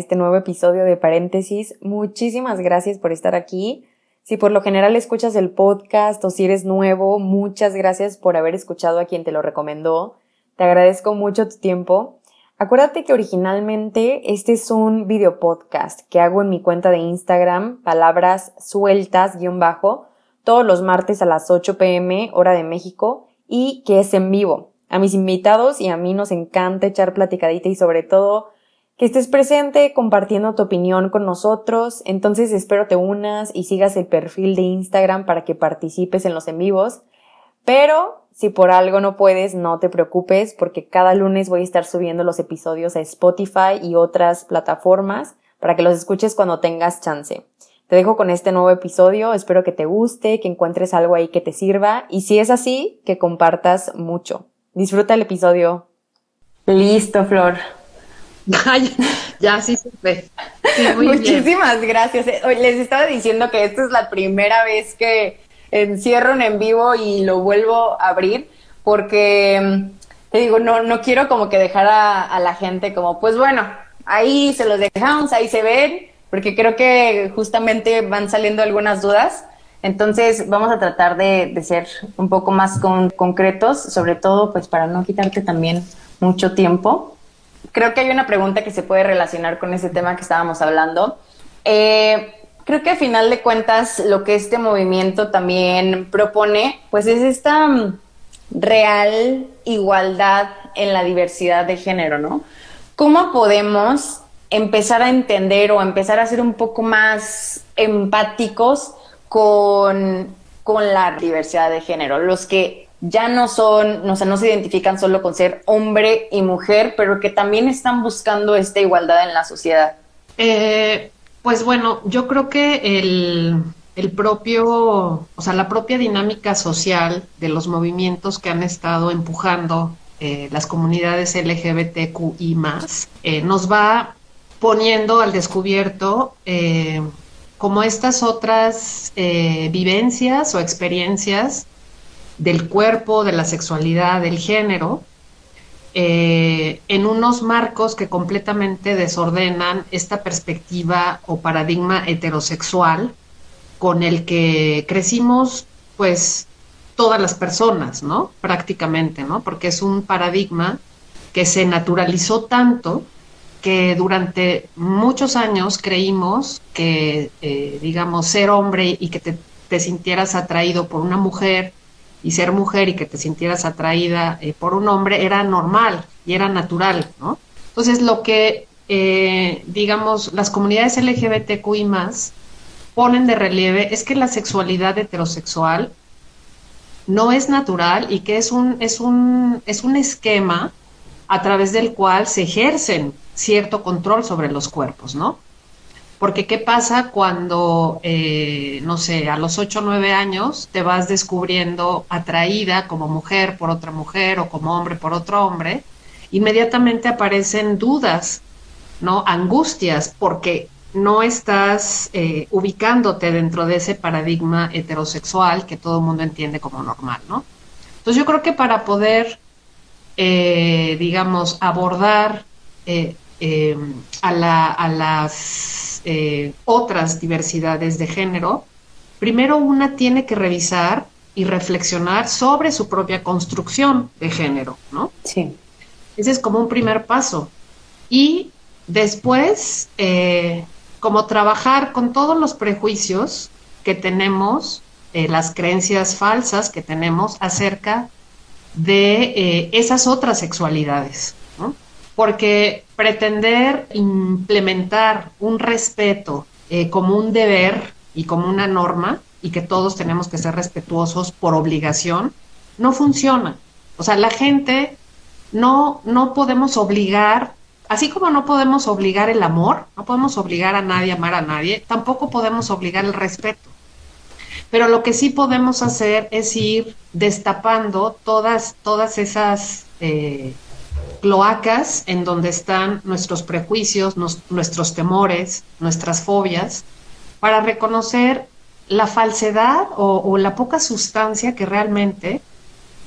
Este nuevo episodio de Paréntesis. Muchísimas gracias por estar aquí. Si por lo general escuchas el podcast o si eres nuevo, muchas gracias por haber escuchado a quien te lo recomendó. Te agradezco mucho tu tiempo. Acuérdate que originalmente este es un video podcast que hago en mi cuenta de Instagram, palabras sueltas guion bajo, todos los martes a las 8 pm hora de México y que es en vivo. A mis invitados y a mí nos encanta echar platicadita y sobre todo que estés presente compartiendo tu opinión con nosotros. Entonces espero te unas y sigas el perfil de Instagram para que participes en los en vivos. Pero si por algo no puedes, no te preocupes porque cada lunes voy a estar subiendo los episodios a Spotify y otras plataformas para que los escuches cuando tengas chance. Te dejo con este nuevo episodio, espero que te guste, que encuentres algo ahí que te sirva y si es así, que compartas mucho. Disfruta el episodio. Listo, Flor. Ya sí se fue. Muchísimas gracias. Eh, les estaba diciendo que esta es la primera vez que encierro en vivo y lo vuelvo a abrir porque mm, te digo, no, no quiero como que dejar a, la gente como, pues bueno, ahí se los dejamos, ahí se ven, porque creo que justamente van saliendo algunas dudas. Entonces vamos a tratar de, ser un poco más concretos, sobre todo pues para no quitarte también mucho tiempo. Creo que hay una pregunta que se puede relacionar con ese tema que estábamos hablando. Eh, creo que a final de cuentas lo que este movimiento también propone pues es esta mm, real igualdad en la diversidad de género, ¿no? ¿Cómo podemos empezar a entender o empezar a ser un poco más empáticos con, la diversidad de género, los que ya no son, no, no se identifican solo con ser hombre y mujer, pero que también están buscando esta igualdad en la sociedad? Eh, pues bueno, yo creo que el, el, propio, o sea, la propia dinámica social de los movimientos que han estado empujando eh, las comunidades LGBTQI más, eh, nos va poniendo al descubierto como estas otras vivencias o experiencias del cuerpo, de la sexualidad, del género, eh, en unos marcos que completamente desordenan esta perspectiva o paradigma heterosexual con el que crecimos, pues, todas las personas, ¿no? Prácticamente, ¿no? Porque es un paradigma que se naturalizó tanto que durante muchos años creímos que, eh, digamos, ser hombre y que te, sintieras atraído por una mujer y ser mujer y que te sintieras atraída eh, por un hombre era normal y era natural, ¿no? Entonces, lo que, eh, digamos, las comunidades LGBTQI más ponen de relieve es que la sexualidad heterosexual no es natural y que es un, es un, es un esquema a través del cual se ejercen cierto control sobre los cuerpos, ¿no? Porque ¿qué pasa cuando, eh, no sé, a los 8 o 9 años te vas descubriendo atraída como mujer por otra mujer o como hombre por otro hombre? Inmediatamente aparecen dudas, ¿no? Angustias, porque no estás eh, ubicándote dentro de ese paradigma heterosexual que todo el mundo entiende como normal, ¿no? Entonces yo creo que para poder, eh, digamos, abordar eh, a, las eh, otras diversidades de género, primero una tiene que revisar y reflexionar sobre su propia construcción de género, ¿no? Sí. Ese es como un primer paso. Y después, eh, como trabajar con todos los prejuicios que tenemos, las creencias falsas que tenemos acerca de esas otras sexualidades. Porque pretender implementar un respeto eh, como un deber y como una norma y que todos tenemos que ser respetuosos por obligación, no funciona. O sea, la gente no, no podemos obligar, así como no podemos obligar el amor, no podemos obligar a nadie a amar a nadie, tampoco podemos obligar el respeto. Pero lo que sí podemos hacer es ir destapando todas, todas esas eh, cloacas en donde están nuestros prejuicios, nuestros temores, nuestras fobias, para reconocer la falsedad o, la poca sustancia que realmente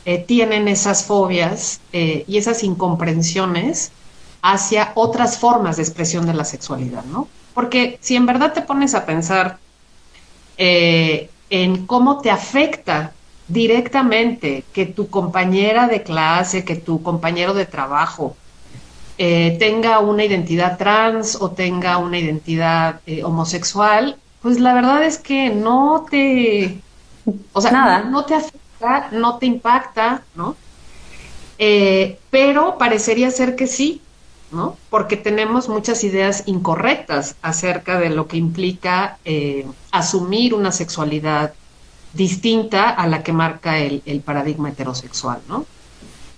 eh, tienen esas fobias eh, y esas incomprensiones hacia otras formas de expresión de la sexualidad, ¿no? Porque si en verdad te pones a pensar eh, en cómo te afecta directamente que tu compañera de clase, que tu compañero de trabajo tenga una identidad trans o tenga una identidad homosexual, pues la verdad es que no te, o sea, Nada. no te afecta no te impacta, ¿no? Eh, pero parecería ser que sí, ¿no? Porque tenemos muchas ideas incorrectas acerca de lo que implica eh, asumir una sexualidad distinta a la que marca el, paradigma heterosexual, ¿no?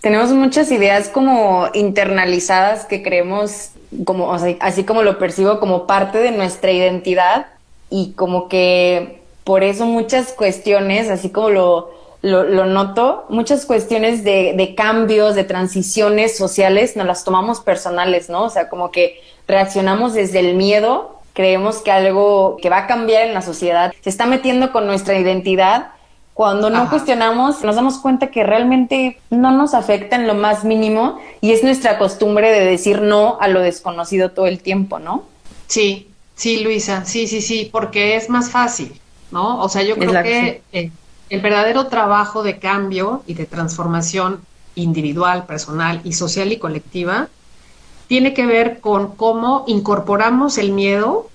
Tenemos muchas ideas como internalizadas que creemos, como, así como lo percibo, como parte de nuestra identidad y como que por eso muchas cuestiones, así como lo, lo, noto, muchas cuestiones de, cambios, de transiciones sociales, nos las tomamos personales, ¿no? O sea, como que reaccionamos desde el miedo, creemos que algo que va a cambiar en la sociedad se está metiendo con nuestra identidad. Cuando no cuestionamos, nos damos cuenta que realmente no nos afecta en lo más mínimo y es nuestra costumbre de decir no a lo desconocido todo el tiempo, ¿no? Sí, sí, Luisa, sí, sí, sí, porque es más fácil, ¿no? O sea, yo creo que eh, el verdadero trabajo de cambio y de transformación individual, personal y social y colectiva tiene que ver con cómo incorporamos el miedo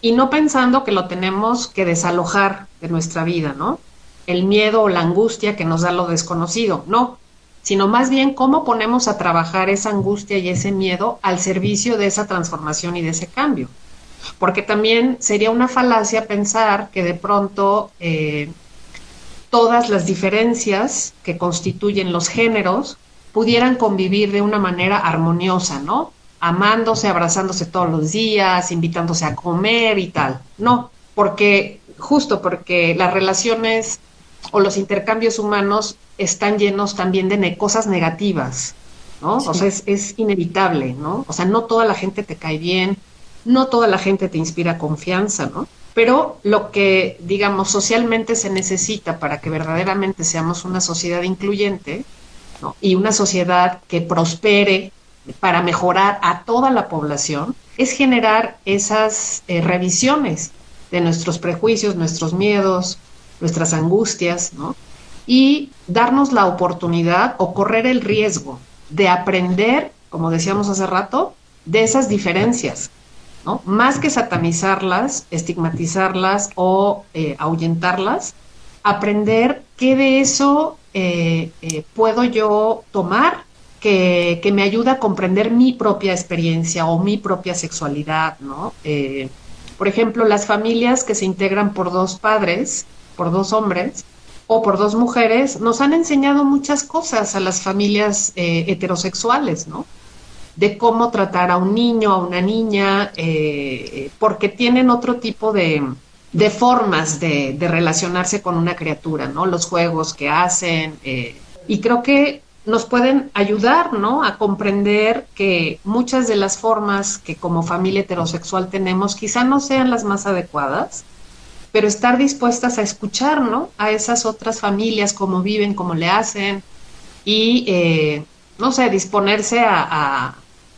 y no pensando que lo tenemos que desalojar de nuestra vida, ¿no? El miedo o la angustia que nos da lo desconocido, no, sino más bien cómo ponemos a trabajar esa angustia y ese miedo al servicio de esa transformación y de ese cambio. Porque también sería una falacia pensar que de pronto eh, todas las diferencias que constituyen los géneros pudieran convivir de una manera armoniosa, ¿no? Amándose, abrazándose todos los días, invitándose a comer y tal. No, porque justo porque las relaciones o los intercambios humanos están llenos también de cosas negativas, ¿no? O sea, es, es, inevitable, ¿no? O sea, no toda la gente te cae bien, no toda la gente te inspira confianza, ¿no? pero lo que, digamos, socialmente se necesita para que verdaderamente seamos una sociedad incluyente y una sociedad que prospere para mejorar a toda la población, es generar esas eh, revisiones de nuestros prejuicios, nuestros miedos, nuestras angustias. Y darnos la oportunidad o correr el riesgo de aprender, como decíamos hace rato, de esas diferencias, más que satanizarlas, estigmatizarlas o eh, ahuyentarlas, aprender qué de eso eh, eh, puedo yo tomar que, me ayuda a comprender mi propia experiencia o mi propia sexualidad, ¿no? por ejemplo, las familias que se integran por dos padres, por dos hombres, o por dos mujeres, nos han enseñado muchas cosas a las familias heterosexuales, ¿no? de cómo tratar a un niño, a una niña, eh, porque tienen otro tipo de, formas de, relacionarse con una criatura, ¿no? Los juegos que hacen. Eh, y creo que nos pueden ayudar, ¿no? A comprender que muchas de las formas que como familia heterosexual tenemos quizá no sean las más adecuadas, pero estar dispuestas a escuchar, ¿no? A esas otras familias, cómo viven, cómo le hacen, y, eh, no sé, disponerse a,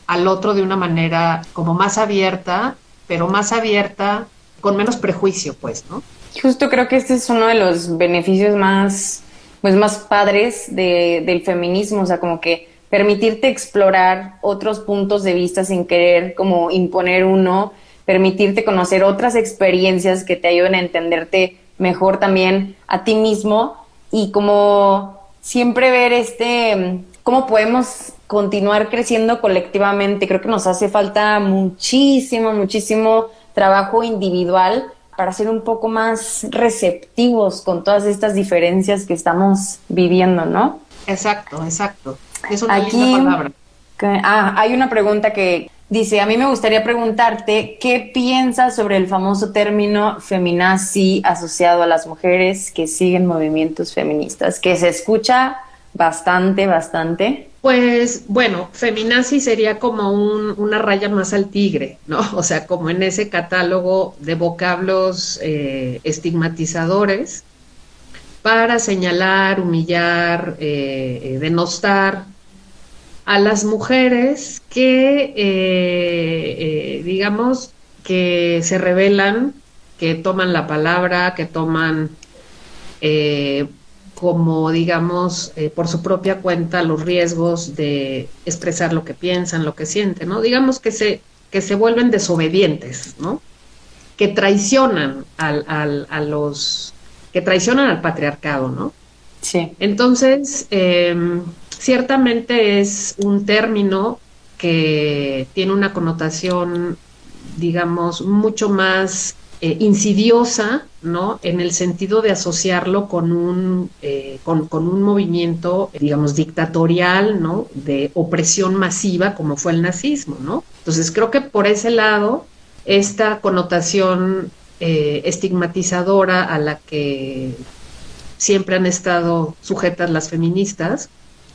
al otro de una manera como más abierta, pero más abierta, con menos prejuicio, pues, ¿no? Justo creo que este es uno de los beneficios más, pues, más padres de, del feminismo, o sea, como que permitirte explorar otros puntos de vista sin querer como imponer uno, permitirte conocer otras experiencias que te ayuden a entenderte mejor también a ti mismo y como siempre ver este, cómo podemos continuar creciendo colectivamente. Creo que nos hace falta muchísimo, muchísimo trabajo individual para ser un poco más receptivos con todas estas diferencias que estamos viviendo, ¿no? Exacto, exacto. Es una Aquí, palabra. que- ah, hay una pregunta que dice, a mí me gustaría preguntarte, ¿qué piensas sobre el famoso término feminazi asociado a las mujeres que siguen movimientos feministas? Que se escucha bastante, bastante. Pues bueno, feminazi sería como un- una raya más al tigre, ¿no? O sea, como en ese catálogo de vocablos eh, estigmatizadores para señalar, humillar, eh, eh, denostar a las mujeres que, eh, eh, digamos, que se rebelan, que toman la palabra, que toman eh, como, digamos, eh, por su propia cuenta los riesgos de expresar lo que piensan, lo que sienten, ¿no? Digamos que se, que se vuelven desobedientes, ¿no? Que traicionan al, al- a los, que traicionan al patriarcado, ¿no? Sí. Entonces, eh, ciertamente es un término que tiene una connotación, digamos, mucho más eh, insidiosa, ¿no? En el sentido de asociarlo con un, eh, con, un movimiento, digamos, dictatorial, ¿no? De opresión masiva, como fue el nazismo, ¿no? Entonces, creo que por ese lado, esta connotación eh, estigmatizadora a la que siempre han estado sujetas las feministas,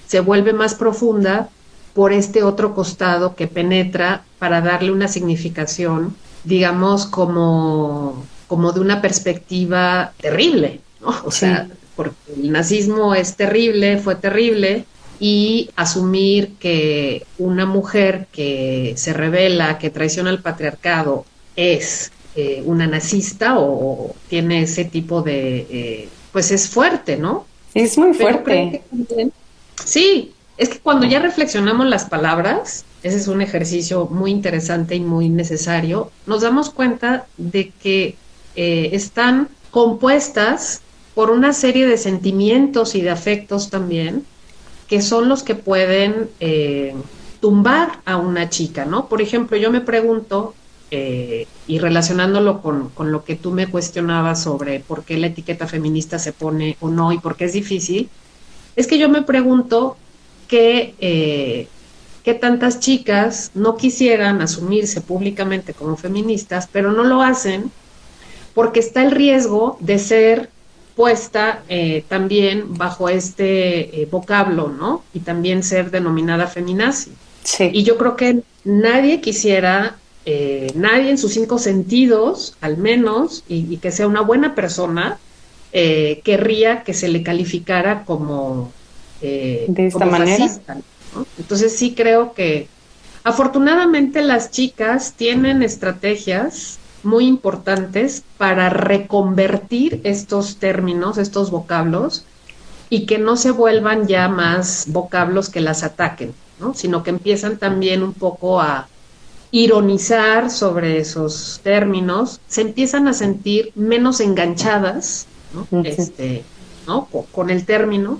se vuelve más profunda por este otro costado que penetra para darle una significación, digamos, como, como de una perspectiva terrible, ¿no? O Sí. sea, porque el nazismo es terrible, fue terrible, y asumir que una mujer que se revela, que traiciona al patriarcado, es eh, una nazista o, o tiene ese tipo de, eh, pues es fuerte, ¿no? Es muy fuerte. que sí, es que cuando ya reflexionamos las palabras, ese es un ejercicio muy interesante y muy necesario, nos damos cuenta de que eh, están compuestas por una serie de sentimientos y de afectos también, que son los que pueden eh, tumbar a una chica, ¿no? Por ejemplo, yo me pregunto, eh, y relacionándolo con, con lo que tú me cuestionabas sobre por qué la etiqueta feminista se pone o no y por qué es difícil, es que yo me pregunto que, eh, que tantas chicas no quisieran asumirse públicamente como feministas, pero no lo hacen porque está el riesgo de ser puesta eh, también bajo este eh, vocablo, ¿no? Y también ser denominada feminazi. Sí. Y yo creo que nadie quisiera, eh, nadie en sus cinco sentidos, al menos, y, y que sea una buena persona, eh, querría que se le calificara como, De esta como manera. fascista, ¿no? Entonces sí creo que afortunadamente las chicas tienen estrategias muy importantes para reconvertir estos términos, estos vocablos, y que no se vuelvan ya más vocablos que las ataquen, ¿no? sino que empiezan también un poco a ironizar sobre esos términos, se empiezan a sentir menos enganchadas ¿no? Este, ¿no? Co- con el término,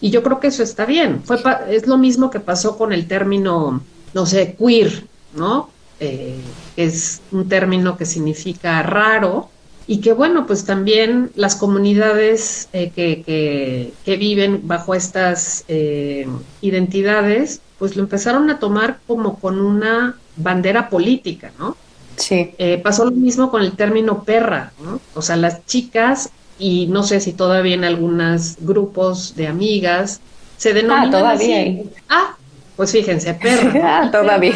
y yo creo que eso está bien. Fue pa- es lo mismo que pasó con el término, no sé, queer, ¿no? Eh, es un término que significa raro y que, bueno, pues también las comunidades eh, que, que- que viven bajo estas eh, identidades, pues lo empezaron a tomar como con una bandera política, ¿no? Sí. Eh, pasó lo mismo con el término perra, ¿no? O sea, las chicas, y no sé si todavía en algunos grupos de amigas, se denominan Ah, todavía así. Ah, pues fíjense, perra. Ah, todavía.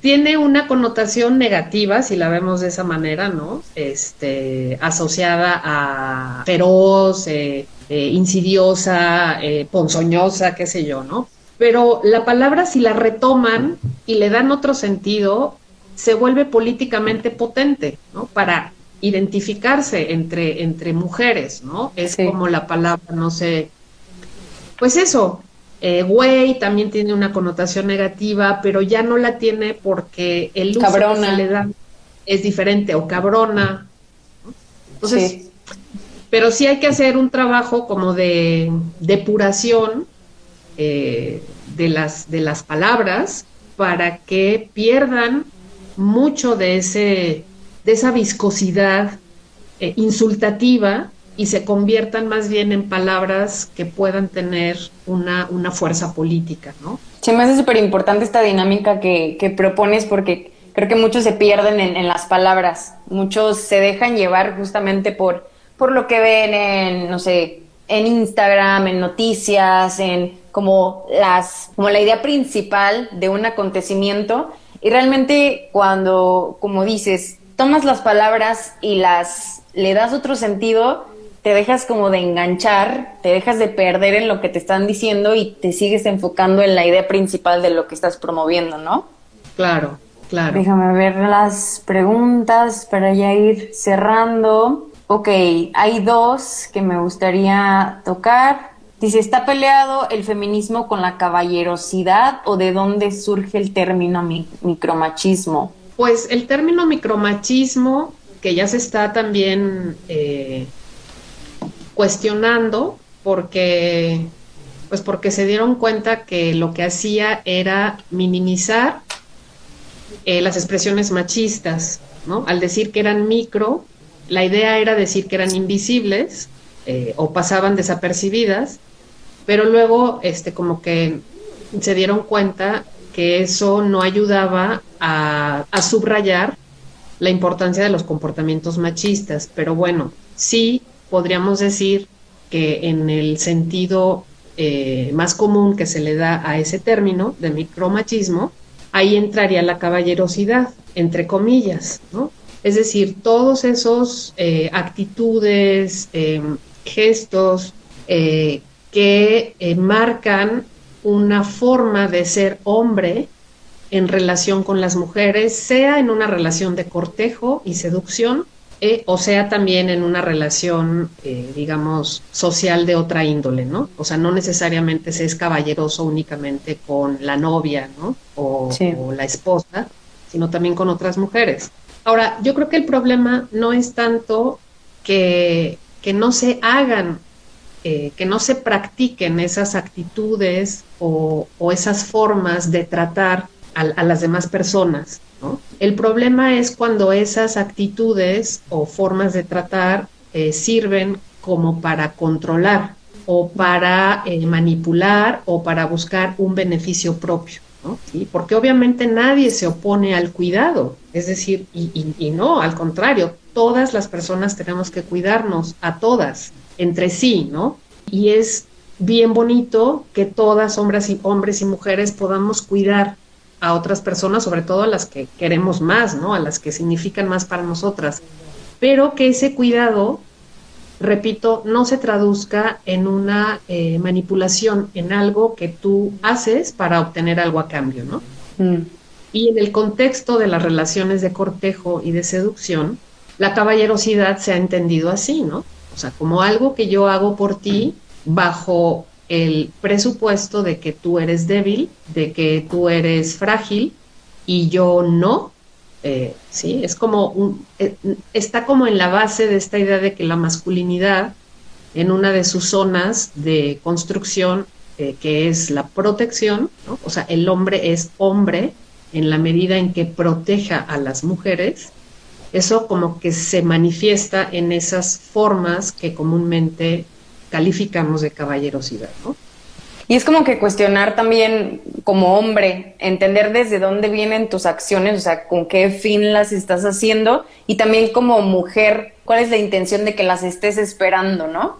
Tiene una connotación negativa, si la vemos de esa manera, ¿no? Este, asociada a feroz, eh, eh, insidiosa, eh, ponzoñosa, qué sé yo, ¿no? Pero la palabra, si la retoman y le dan otro sentido, se vuelve políticamente potente, ¿no? Para identificarse entre, entre mujeres, ¿no? Es Sí. como la palabra, no sé, pues eso, eh, güey también tiene una connotación negativa, pero ya no la tiene porque el uso Cabrona. que se le da es diferente, o cabrona. ¿no? Entonces, Sí. pero sí hay que hacer un trabajo como de depuración eh, de, las, de las palabras para que pierdan mucho de, ese, de esa viscosidad eh, insultativa y se conviertan más bien en palabras que puedan tener una, una fuerza política, ¿no? Se me hace súper importante esta dinámica que, que, propones porque creo que muchos se pierden en, en, las palabras, muchos se dejan llevar justamente por, por lo que ven en, no sé, en Instagram, en noticias, en como las, como la idea principal de un acontecimiento y realmente cuando, como dices, tomas las palabras y las le das otro sentido, te dejas como de enganchar, te dejas de perder en lo que te están diciendo y te sigues enfocando en la idea principal de lo que estás promoviendo, ¿no? Claro, claro. Déjame ver las preguntas para ya ir cerrando. Ok, hay dos que me gustaría tocar. Dice, ¿está peleado el feminismo con la caballerosidad o de dónde surge el término micromachismo? Pues el término micromachismo, que ya se está también eh, cuestionando porque pues porque se dieron cuenta que lo que hacía era minimizar eh, las expresiones machistas, ¿no? Al decir que eran micro, la idea era decir que eran invisibles eh, o pasaban desapercibidas, pero luego, este, como que se dieron cuenta que eso no ayudaba a, subrayar la importancia de los comportamientos machistas, pero bueno, sí podríamos decir que en el sentido eh, más común que se le da a ese término de micromachismo, ahí entraría la caballerosidad, entre comillas, ¿no? Es decir, todos esos eh, actitudes, em, gestos eh, que marcan una forma de ser hombre en relación con las mujeres, sea en una relación de cortejo y seducción, eh, o sea también en una relación, eh, digamos, social de otra índole, ¿no? O sea, no necesariamente se es caballeroso únicamente con la novia, ¿no? O, la esposa, sino también con otras mujeres. Ahora, yo creo que el problema no es tanto que, que no se hagan, eh, que no se practiquen esas actitudes o, esas formas de tratar a, las demás personas. El problema es cuando esas actitudes o formas de tratar eh, sirven como para controlar o para eh, manipular o para buscar un beneficio propio. Porque obviamente nadie se opone al cuidado, es decir, y, no, al contrario, todas las personas tenemos que cuidarnos, a todas, entre sí, ¿no? Y es bien bonito que todas, hombres y, hombres y mujeres, podamos cuidar a otras personas, sobre todo a las que queremos más, ¿no? A las que significan más para nosotras. Pero que ese cuidado, repito, no se traduzca en una eh, manipulación, en algo que tú haces para obtener algo a cambio, ¿no? Mm. Y en el contexto de las relaciones de cortejo y de seducción, la caballerosidad se ha entendido así, ¿no? O sea, como algo que yo hago por ti bajo el presupuesto de que tú eres débil, de que tú eres frágil y yo no. Eh, sí, es como un, eh, está como en la base de esta idea de que la masculinidad en una de sus zonas de construcción, eh, que es la protección, o sea, el hombre es hombre en la medida en que proteja a las mujeres, eso como que se manifiesta en esas formas que comúnmente calificamos de caballerosidad, ¿no? Y es como que cuestionar también como hombre, entender desde dónde vienen tus acciones, o sea, con qué fin las estás haciendo, y también como mujer, cuál es la intención de que las estés esperando, ¿no?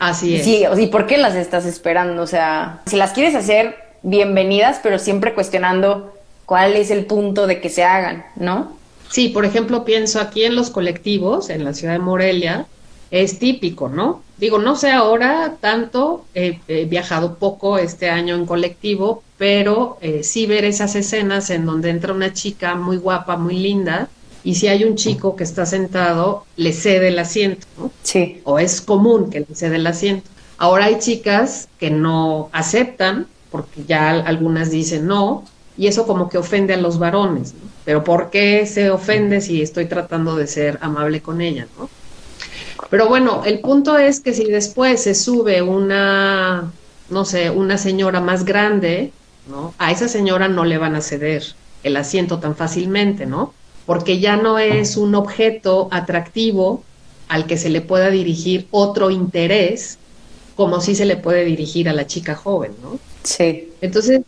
Así es. Sí, ¿y por qué las estás esperando? O sea, si las quieres hacer, bienvenidas, pero siempre cuestionando cuál es el punto de que se hagan, ¿no? Sí, por ejemplo, pienso aquí en los colectivos, en la ciudad de Morelia, es típico, ¿no? Digo, no sé ahora tanto, he, viajado poco este año en colectivo, pero eh, sí ver esas escenas en donde entra una chica muy guapa, muy linda, y si hay un chico que está sentado, le cede el asiento, ¿no? Sí. O es común que le cede el asiento. Ahora hay chicas que no aceptan, porque ya algunas dicen no, y eso como que ofende a los varones, ¿no? Pero ¿por qué se ofende si estoy tratando de ser amable con ella, ¿no? Pero bueno, el punto es que si después se sube una, no sé, una señora más grande, ¿no? A esa señora no le van a ceder el asiento tan fácilmente, ¿no? Porque ya no es un objeto atractivo al que se le pueda dirigir otro interés, como si se le puede dirigir a la chica joven, ¿no? Sí. Entonces,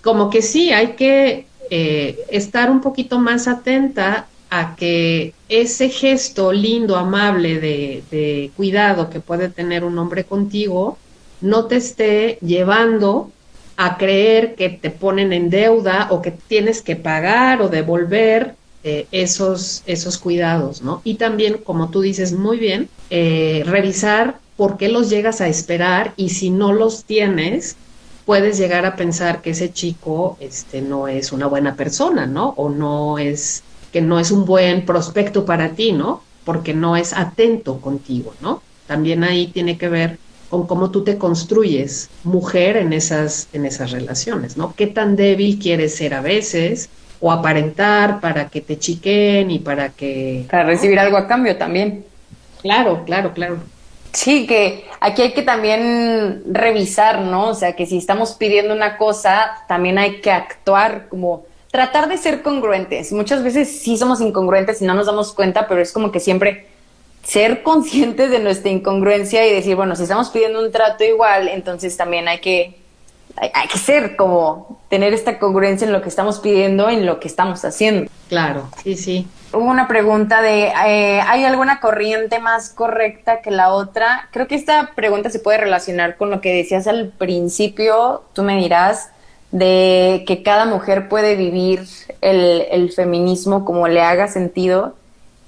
como que sí, hay que eh, estar un poquito más atenta a que ese gesto lindo, amable de, cuidado que puede tener un hombre contigo, no te esté llevando a creer que te ponen en deuda o que tienes que pagar o devolver eh, esos, esos cuidados, ¿no? Y también, como tú dices muy bien, eh, revisar por qué los llegas a esperar y si no los tienes, puedes llegar a pensar que ese chico este, no es una buena persona, ¿no? O no es que no es un buen prospecto para ti, ¿no? Porque no es atento contigo, ¿no? También ahí tiene que ver con cómo tú te construyes mujer en esas, en esas relaciones, ¿no? ¿Qué tan débil quieres ser a veces? O aparentar para que te chiquen y para que... Para recibir algo a cambio también. Claro, claro, claro. Sí, que aquí hay que también revisar, ¿no? O sea, que si estamos pidiendo una cosa, también hay que actuar como tratar de ser congruentes. Muchas veces sí somos incongruentes y no nos damos cuenta, pero es como que siempre ser conscientes de nuestra incongruencia y decir, bueno, si estamos pidiendo un trato igual, entonces también hay que, hay, que ser como tener esta congruencia en lo que estamos pidiendo, en lo que estamos haciendo. Claro, sí, sí. Hubo una pregunta de, eh, ¿hay alguna corriente más correcta que la otra? Creo que esta pregunta se puede relacionar con lo que decías al principio, tú me dirás, de que cada mujer puede vivir el, feminismo como le haga sentido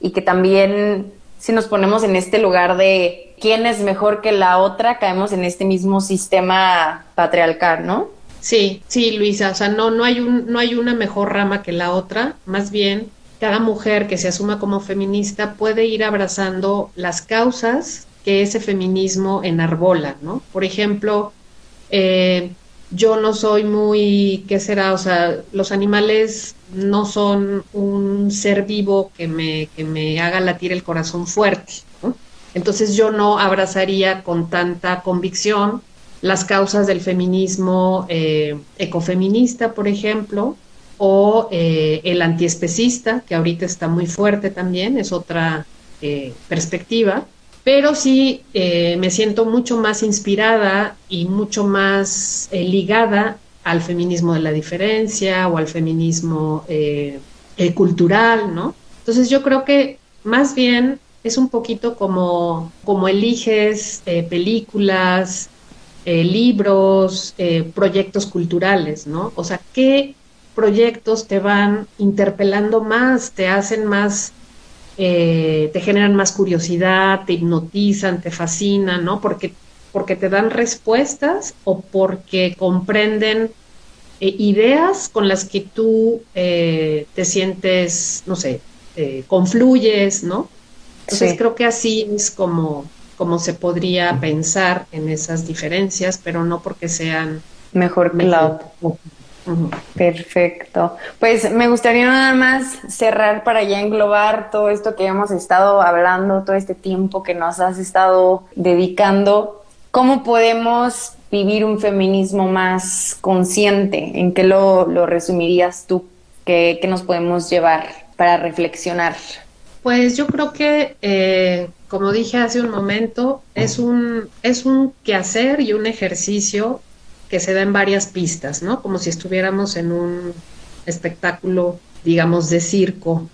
y que también si nos ponemos en este lugar de quién es mejor que la otra, caemos en este mismo sistema patriarcal, ¿no? Sí, sí, Luisa, o sea, no, no, hay un, no hay una mejor rama que la otra, más bien cada mujer que se asuma como feminista puede ir abrazando las causas que ese feminismo enarbola, ¿no? Por ejemplo, eh, yo no soy muy, ¿qué será? O sea, los animales no son un ser vivo que me, que me haga latir el corazón fuerte. Entonces yo no abrazaría con tanta convicción las causas del feminismo eh, ecofeminista, por ejemplo, o eh, el antiespecista, que ahorita está muy fuerte también, es otra eh, perspectiva pero sí me siento mucho más inspirada y mucho más ligada al feminismo de la diferencia o al feminismo eh, cultural, ¿no? Entonces yo creo que más bien es un poquito como, como eliges películas, libros, proyectos culturales, ¿no? O sea, ¿qué proyectos te van interpelando más, te hacen más eh, te generan más curiosidad, te hipnotizan, te fascinan, ¿no? Porque, porque te dan respuestas o porque comprenden eh, ideas con las que tú eh, te sientes, no sé, confluyes, ¿no? Entonces creo que así es como, como se podría pensar en esas diferencias, pero no porque sean mejor que la Perfecto. Pues me gustaría nada más cerrar para ya englobar todo esto que hemos estado hablando, todo este tiempo que nos has estado dedicando. ¿Cómo podemos vivir un feminismo más consciente? ¿En qué lo, resumirías tú? ¿Qué, nos podemos llevar para reflexionar? Pues yo creo que, eh, como dije hace un momento, es un, es un quehacer y un ejercicio que se da en varias pistas, ¿no? Como si estuviéramos en un espectáculo, digamos, de circo,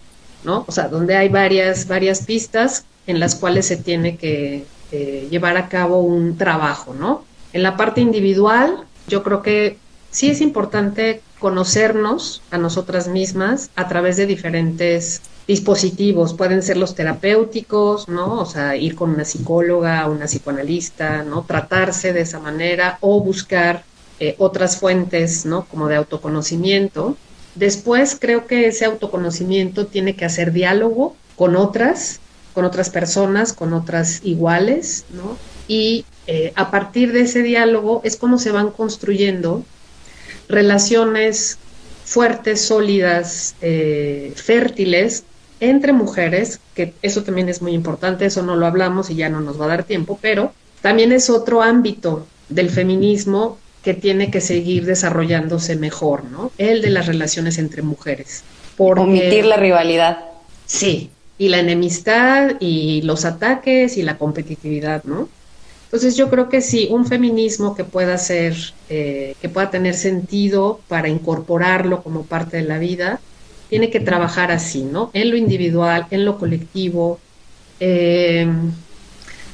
¿no? O sea, donde hay varias, varias pistas en las cuales se tiene que eh, llevar a cabo un trabajo, ¿no? En la parte individual, yo creo que sí es importante conocernos a nosotras mismas a través de diferentes dispositivos, pueden ser los terapéuticos, ¿no? O sea, ir con una psicóloga, una psicoanalista, ¿no? Tratarse de esa manera o buscar eh, otras fuentes, ¿no? Como de autoconocimiento. Después creo que ese autoconocimiento tiene que hacer diálogo con otras, con otras personas, con otras iguales, ¿no? Y eh, a partir de ese diálogo es como se van construyendo relaciones fuertes, sólidas, eh, fértiles entre mujeres, que eso también es muy importante, eso no lo hablamos y ya no nos va a dar tiempo, pero también es otro ámbito del feminismo que tiene que seguir desarrollándose mejor, ¿no? El de las relaciones entre mujeres. Omitir la rivalidad. Sí, y la enemistad y los ataques y la competitividad, ¿no? Entonces yo creo que sí, un feminismo que pueda ser, eh, que pueda tener sentido para incorporarlo como parte de la vida, tiene que trabajar así, ¿no? En lo individual, en lo colectivo, eh,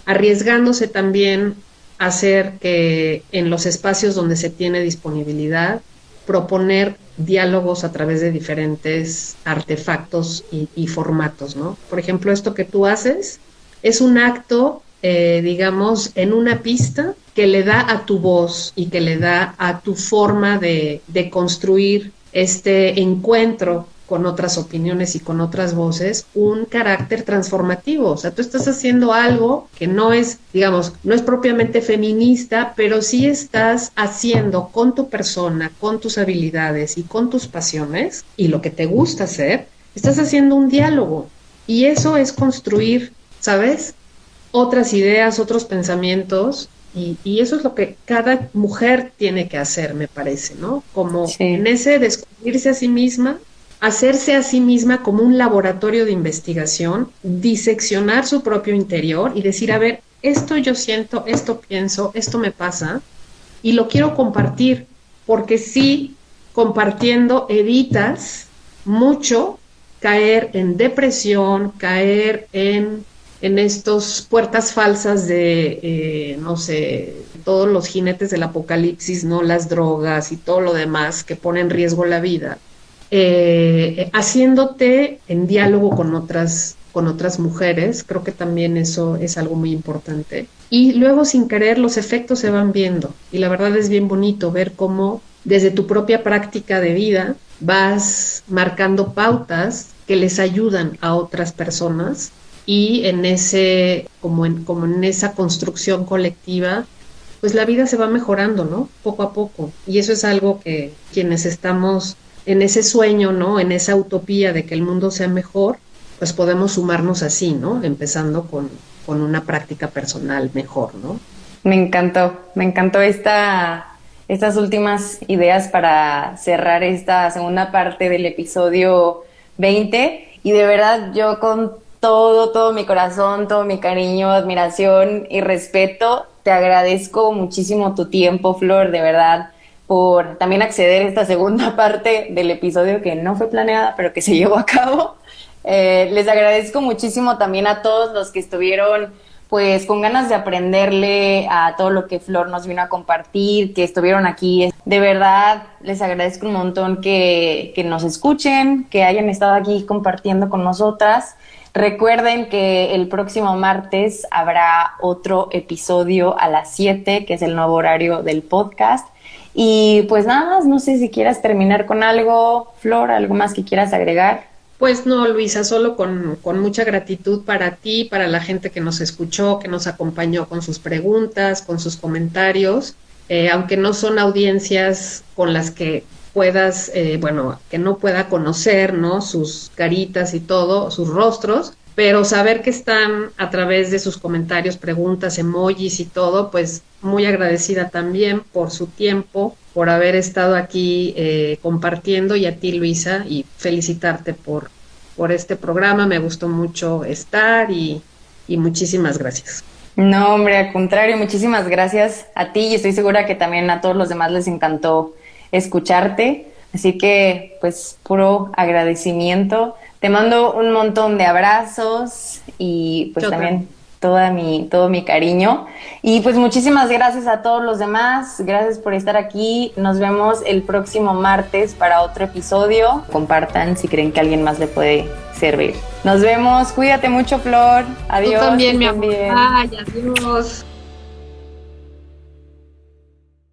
arriesgándose también a hacer que en los espacios donde se tiene disponibilidad, proponer diálogos a través de diferentes artefactos y, formatos, ¿no? Por ejemplo, esto que tú haces es un acto, eh, digamos, en una pista que le da a tu voz y que le da a tu forma de, de construir este encuentro con otras opiniones y con otras voces un carácter transformativo. O sea, tú estás haciendo algo que no es, digamos, no es propiamente feminista, pero sí estás haciendo con tu persona, con tus habilidades y con tus pasiones y lo que te gusta hacer, estás haciendo un diálogo. Y eso es construir, ¿sabes? Otras ideas, otros pensamientos y, eso es lo que cada mujer tiene que hacer, me parece, ¿no? Como en ese descubrirse a sí misma hacerse a sí misma como un laboratorio de investigación, diseccionar su propio interior y decir, a ver, esto yo siento, esto pienso, esto me pasa y lo quiero compartir, porque sí, compartiendo evitas mucho caer en depresión, caer en, en estos puertas falsas de, eh, no sé, todos los jinetes del apocalipsis, ¿no? Las drogas y todo lo demás que pone en riesgo la vida eh, haciéndote en diálogo con otras, con otras mujeres, creo que también eso es algo muy importante. Y luego sin querer los efectos se van viendo y la verdad es bien bonito ver cómo desde tu propia práctica de vida vas marcando pautas que les ayudan a otras personas y en ese como en, como en esa construcción colectiva pues la vida se va mejorando, ¿no? Poco a poco. Y eso es algo que quienes estamos en ese sueño, ¿no? En esa utopía de que el mundo sea mejor, pues podemos sumarnos así, ¿no? Empezando con, con una práctica personal mejor, ¿no? Me encantó, me encantó esta, estas últimas ideas para cerrar esta segunda parte del episodio 20 y de verdad yo con todo, todo mi corazón, todo mi cariño, admiración y respeto, te agradezco muchísimo tu tiempo, Flor, de verdad por también acceder a esta segunda parte del episodio que no fue planeada, pero que se llevó a cabo. Eh, les agradezco muchísimo también a todos los que estuvieron pues con ganas de aprenderle a todo lo que Flor nos vino a compartir, que estuvieron aquí. De verdad, les agradezco un montón que, que nos escuchen, que hayan estado aquí compartiendo con nosotras. Recuerden que el próximo martes habrá otro episodio a las 7, que es el nuevo horario del podcast. Y pues nada más, no sé si quieras terminar con algo, Flor, algo más que quieras agregar. Pues no, Luisa, solo con, mucha gratitud para ti, para la gente que nos escuchó, que nos acompañó con sus preguntas, con sus comentarios, eh, aunque no son audiencias con las que puedas, eh, bueno, que no pueda conocer, ¿no? Sus caritas y todo, sus rostros, pero saber que están a través de sus comentarios, preguntas, emojis y todo, pues muy agradecida también por su tiempo, por haber estado aquí eh, compartiendo y a ti Luisa y felicitarte por, por este programa, me gustó mucho estar y, y muchísimas gracias. No, hombre, al contrario, muchísimas gracias a ti y estoy segura que también a todos los demás les encantó escucharte. Así que, pues, puro agradecimiento. Te mando un montón de abrazos y pues también toda mi, todo mi cariño. Y pues muchísimas gracias a todos los demás. Gracias por estar aquí. Nos vemos el próximo martes para otro episodio. Compartan si creen que alguien más le puede servir. Nos vemos. Cuídate mucho, Flor. Adiós. Tú también, mi amor. Ay, adiós.